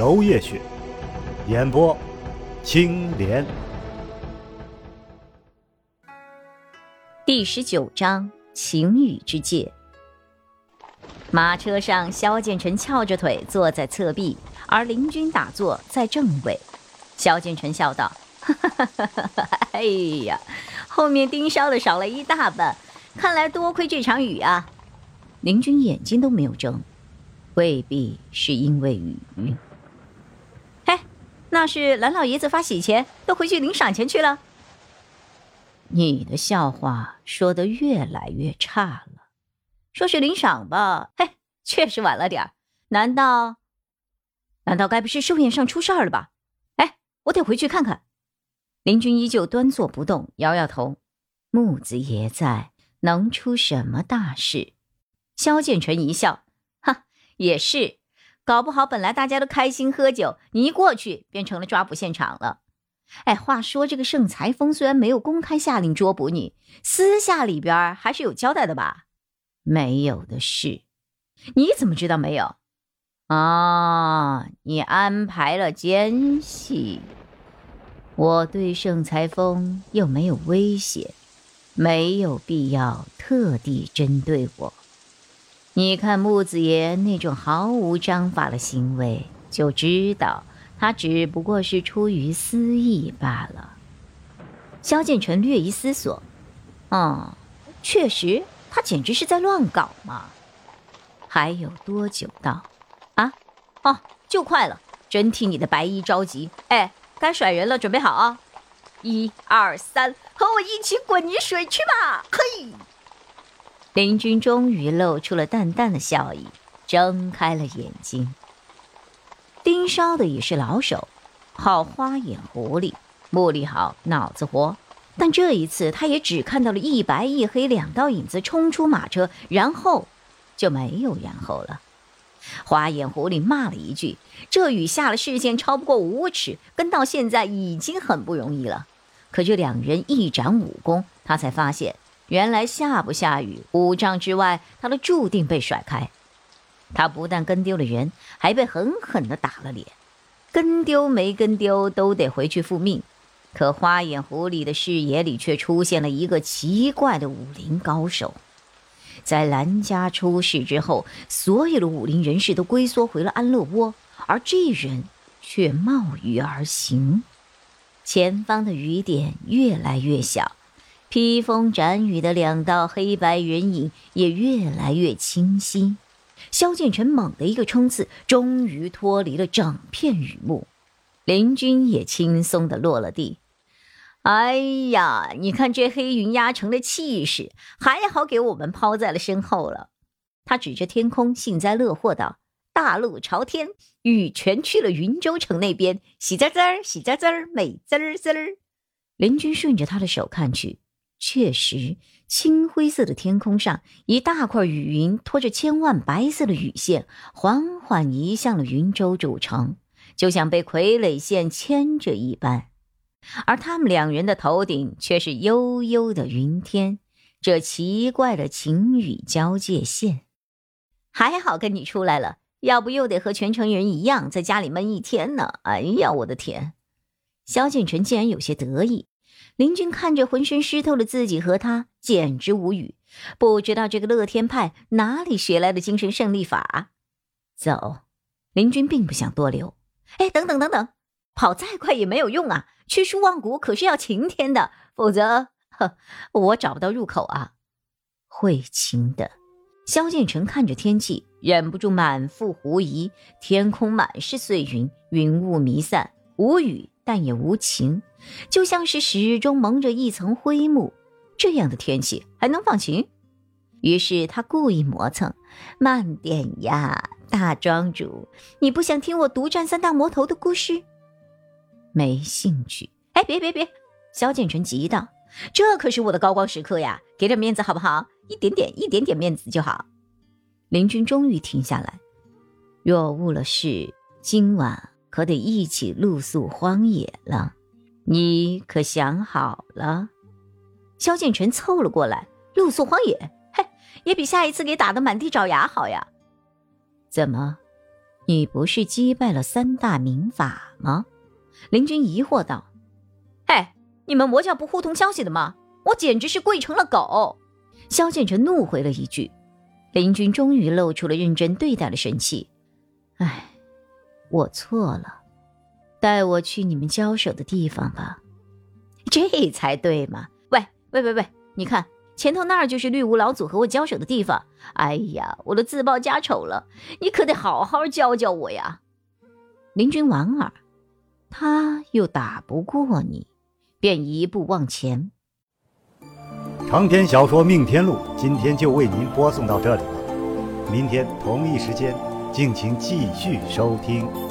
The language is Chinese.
楼夜雪，演播青莲。第十九章晴雨之界。马车上，萧剑尘翘着腿坐在侧壁，而林军打坐在正位。萧剑尘笑道。哎呀，后面盯梢的少了一大半，看来多亏这场雨啊！林军眼睛都没有睁，未必是因为雨。嘿，那是蓝老爷子发喜钱，都回去领赏钱去了。你的笑话说的越来越差了，说是领赏吧？嘿，确实晚了点儿。难道，难道该不是寿宴上出事儿了吧？哎，我得回去看看。林军依旧端坐不动，摇摇头。木子爷在，能出什么大事？萧剑尘一笑，哈，也是，搞不好本来大家都开心喝酒，你一过去便成了抓捕现场了。哎，话说这个盛裁峰虽然没有公开下令捉捕你，私下里边还是有交代的吧？没有的事，你怎么知道没有？啊，你安排了奸细。我对盛裁峰又没有威胁，没有必要特地针对我。你看木子爷那种毫无章法的行为，就知道他只不过是出于私意罢了。萧剑尘略一思索，嗯，确实，他简直是在乱搞嘛。还有多久到？啊？哦，就快了，真替你的白衣着急。哎。该甩人了，准备好啊！一二三，和我一起滚泥水去吧！嘿，林军终于露出了淡淡的笑意，睁开了眼睛。盯梢的也是老手，好花眼狐狸，目力好，脑子活。但这一次，他也只看到了一白一黑两道影子冲出马车，然后就没有然后了。花眼狐狸骂了一句：“这雨下了，视线超不过五尺，跟到现在已经很不容易了。”可这两人一展武功，他才发现，原来下不下雨，五丈之外，他都注定被甩开。他不但跟丢了人，还被狠狠地打了脸。跟丢没跟丢，都得回去复命。可花眼狐狸的视野里却出现了一个奇怪的武林高手。在兰家出事之后，所有的武林人士都龟缩回了安乐窝，而这人却冒雨而行。前方的雨点越来越小，披风斩雨的两道黑白人影也越来越清晰。萧剑尘猛的一个冲刺，终于脱离了整片雨幕，林军也轻松的落了地。哎呀，你看这黑云压城的气势，还好给我们抛在了身后了。他指着天空，幸灾乐祸道：“大路朝天，雨全去了云州城那边，喜滋滋儿，喜滋滋儿，美滋滋儿。”林军顺着他的手看去，确实，青灰色的天空上，一大块雨云拖着千万白色的雨线，缓缓移向了云州主城，就像被傀儡线牵着一般。而他们两人的头顶却是悠悠的云天，这奇怪的晴雨交界线。还好跟你出来了，要不又得和全城人一样在家里闷一天呢。哎呀，我的天！萧敬晨竟然有些得意。林军看着浑身湿透的自己和他，简直无语。不知道这个乐天派哪里学来的精神胜利法。走，林军并不想多留。哎，等等等等，跑再快也没有用啊！去书望谷可是要晴天的，否则，呵，我找不到入口啊。会晴的。萧建成看着天气，忍不住满腹狐疑。天空满是碎云，云雾弥散，无雨但也无晴，就像是始终蒙着一层灰幕。这样的天气还能放晴？于是他故意磨蹭，慢点呀，大庄主，你不想听我独占三大魔头的故事？没兴趣。哎，别别别！萧剑尘急道：“这可是我的高光时刻呀，给点面子好不好？一点点，一点点面子就好。”林君终于停下来。若误了事，今晚可得一起露宿荒野了。你可想好了？萧剑尘凑了过来，露宿荒野，嘿，也比下一次给打得满地找牙好呀。怎么，你不是击败了三大名法吗？林君疑惑道。嘿，你们魔教不互通消息的吗？我简直是跪成了狗！萧剑尘怒回了一句。林君终于露出了认真对待的神气。唉，我错了，带我去你们交手的地方吧，这才对嘛！喂喂喂喂，你看前头那儿就是绿芜老祖和我交手的地方。哎呀，我都自报家丑了，你可得好好教教我呀！林君莞尔，他又打不过你，便一步往前。长篇小说《命天录》今天就为您播送到这里了，明天同一时间。敬请继续收听。